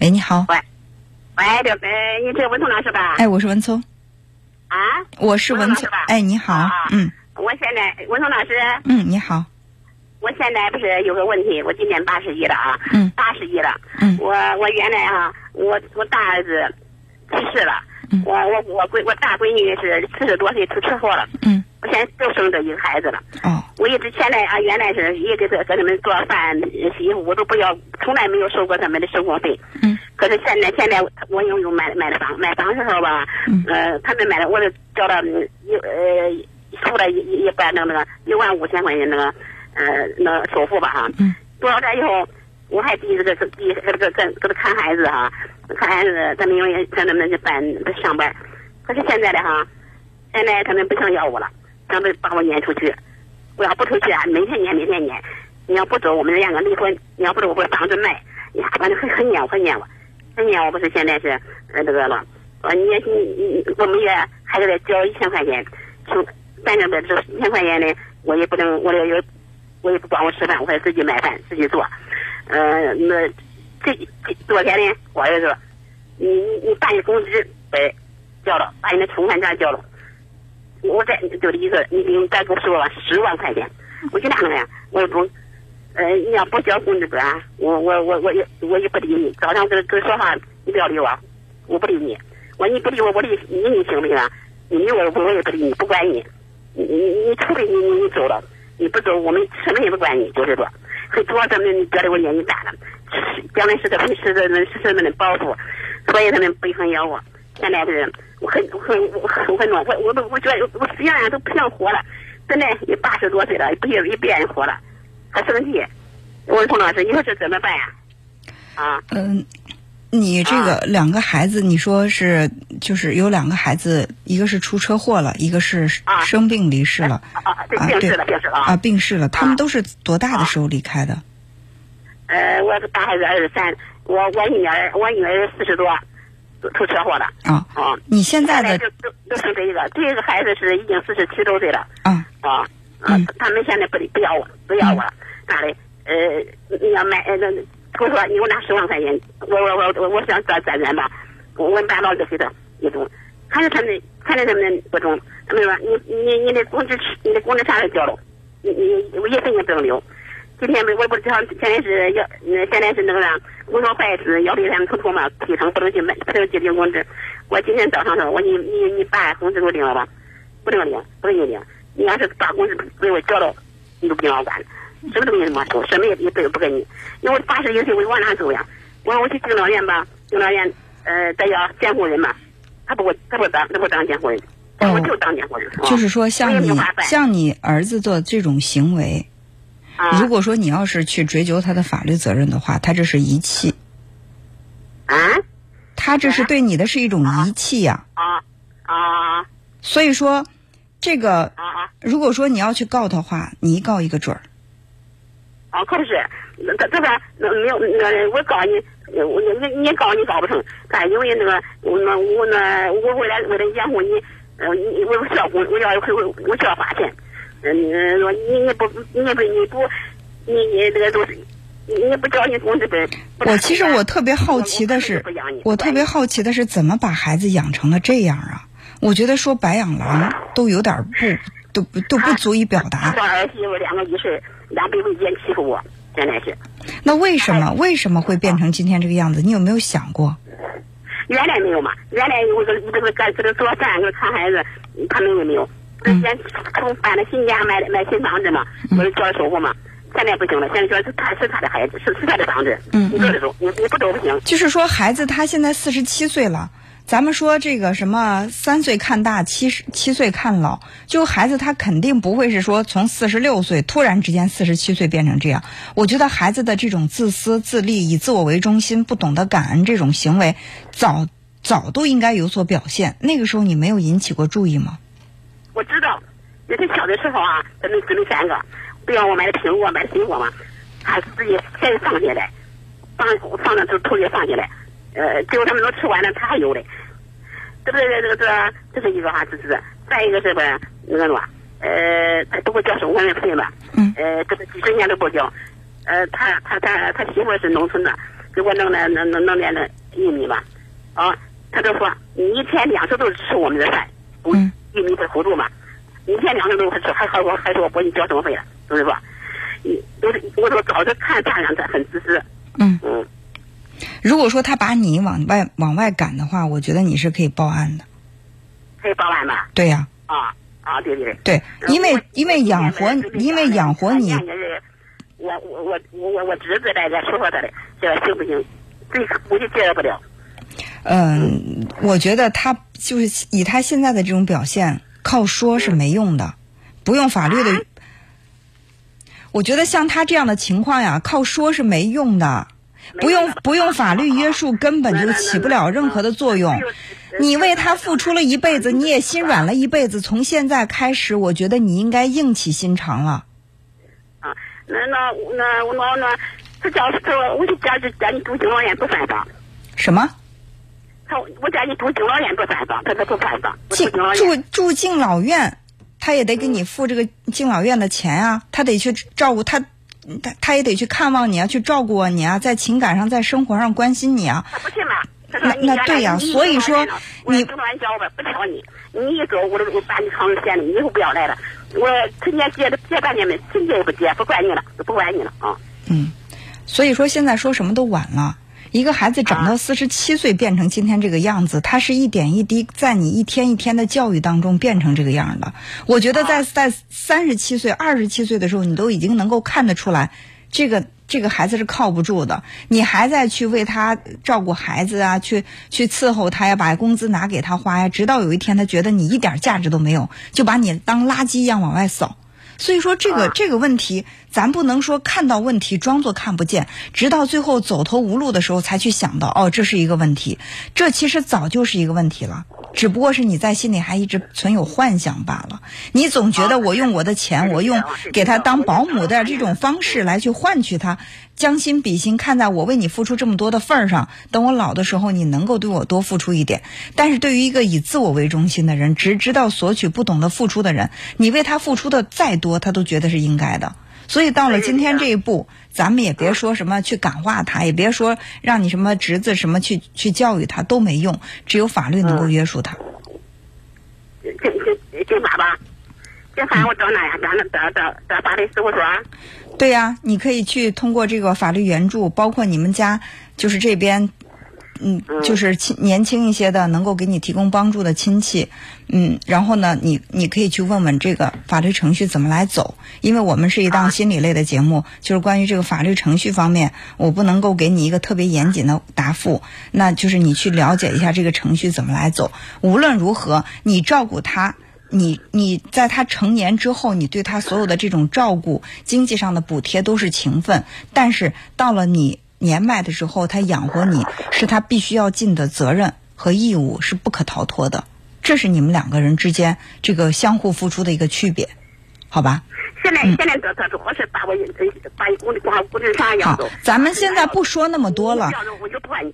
喂，你好。喂，喂，刘飞，你这文聪老师吧？哎，我是文聪，啊，我是文聪吧。哎，你好啊，嗯我现在文聪老师，嗯，你好，我现在不是有个问题，我今年八十一了啊，嗯八十一了。嗯我我原来啊，我我大儿子去世了，嗯我我我闺我大闺女是四十多岁出车祸了，嗯，我现在就生这一个孩子了。哦，我一直现在啊，原来是也给他给他们做饭、洗衣服，我都不要，从来没有收过他们的生活费。嗯。可是现在现在我我又又买买了房，买房的时候吧，嗯呃，他们买了，我就交了嗯一呃付了一一一半那个那个一万五千块钱那个呃那首付吧哈。嗯。多少年以后，我还第这个第给这个跟给他看孩子哈，看孩子，他们因为在他们这班上班，可是现在的哈，现在他们不想要我了，想把把我撵出去。我要不出去啊，每天撵，每天撵。你要不走，我们两个离婚；你要不走，我把房子卖。呀，反正很很撵我，很撵我，很撵我。不是现在是呃那个了，呃，你你你，我们也还给他交一千块钱，从反正这这一千块钱呢，我也不能，我也有，我也不管我吃饭，我还自己买饭自己做。嗯，那这这多少钱呢，我儿子说，你你你把你工资得交了，把你的存款证交了。我再就的意思，你你再给我说，十万块钱，我就那个呀，我也不，呃，你要不交工资啊，我我我我也我也不理你，早上跟跟说话，你不要理我，我不理你，我说你不理我，我理你你行不行啊？你理我我也不理你，不管你，你你你除非你你走了，你不走，我们什么也不管你，就是说，很多他们觉得我年纪大了，将来是他们是他们是他们的包袱，所以他们不想要我。现在是我很 我很我很我很暖，我我都我觉得我实际上都不想活了，真的也八十多岁了，不也不愿意活了，还生气。我说童老师，你说这怎么办呀？啊，嗯，你这个两个孩子，你说是就是有两个孩子，一个是出车祸了，一个是啊。生病离世了。啊，病逝了，病逝了啊，啊。病逝了。他们都是多大的啊。时候离开的？呃，我大孩子二十三，我我女儿我女儿四十多，出车祸了啊，啊。你现在的就就就剩这一个，这个孩子是已经四十七周岁了。啊。啊，嗯。他们现在不不要我，不要我了，咋的？呃，你要买呃，那我说你给我拿十万块钱，我我我我我想转转元吧，我我把老子给他一种，还是他们还是他们不中，他们说你你你的工资你的工资啥时候交了，你你我一分钱不能留。今天我不知道，现在是要，呃现在是那个啥，工作坏事要给他们统统嘛提成，不能去买，不能去领工资。我今天早上说，我你你你把工资给我领了吧？不能领，不能给你领。你要是把工资给我交了，你都不让我管，什么都没什么收，什么也也不不给你。因为我八十一岁，我往哪走呀？我说我去敬老院吧，敬老院呃，再要监护人嘛，他不给我他不当他不当监护人，哦我就当监护人。啊就是说，像你像你儿子做这种行为，啊如果说你要是去追究他的法律责任的话，他这是遗弃，啊他这是对你的是一种遗弃呀、啊啊所以说，这个啊啊！如果说你要去告他的话，你一告一个准儿。啊，可不是，那这这边那没有那我告你，我你你告你告不成，但因为那个我那我那我为了为了养活你，呃，你我需要工，我要我我需要花钱，嗯，说你你不你不你不你你那个都是。你你不交你工资不？不我其实我特别好奇的我是我特别好奇的是怎么把孩子养成了这样啊？我觉得说白养狼都有点不都不都不足以表达。我儿媳妇两个一岁，两百块钱欺负我，真的是。那为什么为什么会变成今天这个样子？你有没有想过？原来没有嘛，原来我这这个干这个做饭，看孩子，他们也没有。之前从搬了新家，买买新房子嘛，我就交了首付嘛。现在不行了，现在说是他是他的孩子，是是他的房子，嗯你走就走，你你不走不行。就是说，孩子他现在四十七岁了，咱们说这个什么三岁看大，七十七岁看老，就孩子他肯定不会是说从四十六岁突然之间四十七岁变成这样。我觉得孩子的这种自私自利、以自我为中心、不懂得感恩这种行为，早早都应该有所表现。那个时候你没有引起过注意吗？我知道，那他小的时候啊，咱们姊妹三个，不要我买苹果，买水果嘛，他自己先放下来，放放到头头里放下来，呃，结果他们都吃完了，他还有嘞。这个这个这个这是一个哈，这是再一个是吧那个什么？呃，他都会交生活费嘛，嗯。呃，这个几十年都不交。呃，他他他他媳妇是农村的，给我弄点弄弄弄点那玉米吧，啊，他就说你一天两次都是吃我们的饭，不嗯。玉米不是辅助嘛，你一天两次都吃，还还我还说我给你交生活费了，是不是吧？你都是我说早就看大人他很自私，嗯，嗯，如果说他把你往外往外赶的话，我觉得你是可以报案的。可以报案吧？对呀、啊啊，对对对。对，因为因为养活因为养活你，我我我我我我侄子在这说说他的，这行不行？这估计接受不了。嗯，我觉得他就是以他现在的这种表现，靠说是没用的，不用法律的。我觉得像他这样的情况呀，靠说是没用的，不用不用法律约束，根本就起不了任何的作用。你为他付出了一辈子，你也心软了一辈子，从现在开始，我觉得你应该硬起心肠了。啊，那那那我那那，他叫他说我就叫就叫你住敬老院不犯法。什么？他我叫你住敬老院不犯法，他他不犯法。住敬老住敬老院，他也得给你付这个敬老院的钱啊，他得去照顾他，他他也得去看望你啊，去照顾你啊，在情感上，在生活上关心你啊。他不去嘛？那那对呀你所以说我你敬老院叫我不挑你，你一走我都我把你扛着闲的，你以后不要来了。我春节结结半年没，春节也不接，不管你了，不管你了啊。嗯，所以说现在说什么都晚了。一个孩子长到四十七岁变成今天这个样子，他是一点一滴在你一天一天的教育当中变成这个样的。我觉得在在三十七岁、二十七岁的时候，你都已经能够看得出来，这个这个孩子是靠不住的。你还在去为他照顾孩子啊，去去伺候他呀，把工资拿给他花呀，直到有一天他觉得你一点价值都没有，就把你当垃圾一样往外扫。所以说这个、啊这个问题，咱不能说看到问题装作看不见，直到最后走投无路的时候才去想到，哦，这是一个问题。这其实早就是一个问题了，只不过是你在心里还一直存有幻想罢了。你总觉得我用我的钱，我用给他当保姆的这种方式来去换取他，将心比心，看在我为你付出这么多的份儿上，等我老的时候，你能够对我多付出一点。但是对于一个以自我为中心的人，只知道索取不懂得付出的人，你为他付出的再多，他都觉得是应该的。所以到了今天这一步，咱们也别说什么去感化他，也别说让你什么侄子什么去去教育他都没用，只有法律能够约束他。警警警察吧，警察我找哪呀？找那找找找法律事务所。对呀、你可以去通过这个法律援助，包括你们家就是这边，嗯，就是亲年轻一些的，能够给你提供帮助的亲戚，嗯，然后呢，你你可以去问问这个法律程序怎么来走，因为我们是一档心理类的节目，就是关于这个法律程序方面，我不能够给你一个特别严谨的答复，那就是你去了解一下这个程序怎么来走。无论如何，你照顾他。你你在他成年之后，你对他所有的这种照顾、经济上的补贴都是情分，但是到了你年迈的时候，他养活你是他必须要尽的责任和义务，是不可逃脱的。这是你们两个人之间这个相互付出的一个区别，好吧？现在现在这这主要是把我把一工光工资上要好走。，咱们现在不说那么多了。我就不管你。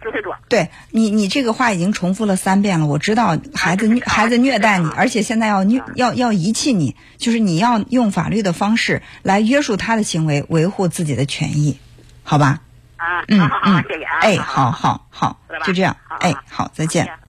对你，你这个话已经重复了三遍了。我知道孩子虐孩子虐待你，而且现在要虐要要遗弃你，就是你要用法律的方式来约束他的行为，维护自己的权益，好吧？啊，嗯嗯，谢谢啊。哎，好好好就这样，哎，好，再见。